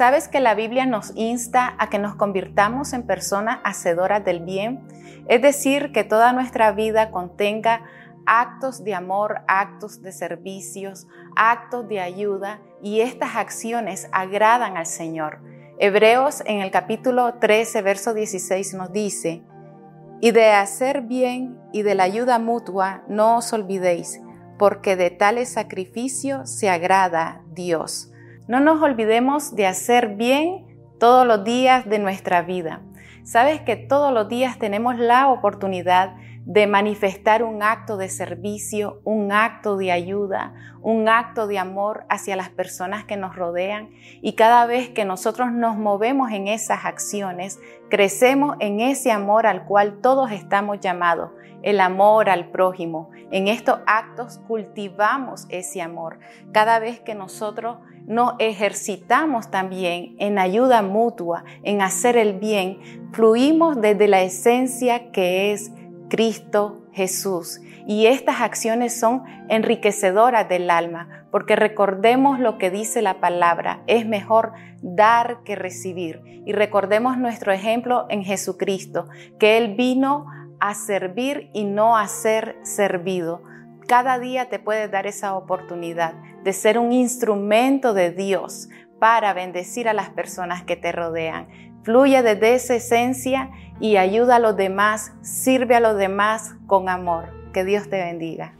¿Sabes que la Biblia nos insta a que nos convirtamos en personas hacedoras del bien? Es decir, que toda nuestra vida contenga actos de amor, actos de servicios, actos de ayuda y estas acciones agradan al Señor. Hebreos en el capítulo 13, verso 16 nos dice, y de hacer bien y de la ayuda mutua no os olvidéis, porque de tales sacrificio se agrada Dios. No nos olvidemos de hacer bien todos los días de nuestra vida. Sabes que todos los días tenemos la oportunidad de manifestar un acto de servicio, un acto de ayuda, un acto de amor hacia las personas que nos rodean y cada vez que nosotros nos movemos en esas acciones, crecemos en ese amor al cual todos estamos llamados, el amor al prójimo. En estos actos cultivamos ese amor. Cada vez que nosotros nos ejercitamos también en ayuda mutua, en hacer el bien, fluimos desde la esencia que es Cristo Jesús. Y estas acciones son enriquecedoras del alma, porque recordemos lo que dice la palabra, es mejor dar que recibir. Y recordemos nuestro ejemplo en Jesucristo, que Él vino a servir y no a ser servido. Cada día te puedes dar esa oportunidad de ser un instrumento de Dios para bendecir a las personas que te rodean. Fluye desde esa esencia y ayuda a los demás, sirve a los demás con amor. Que Dios te bendiga.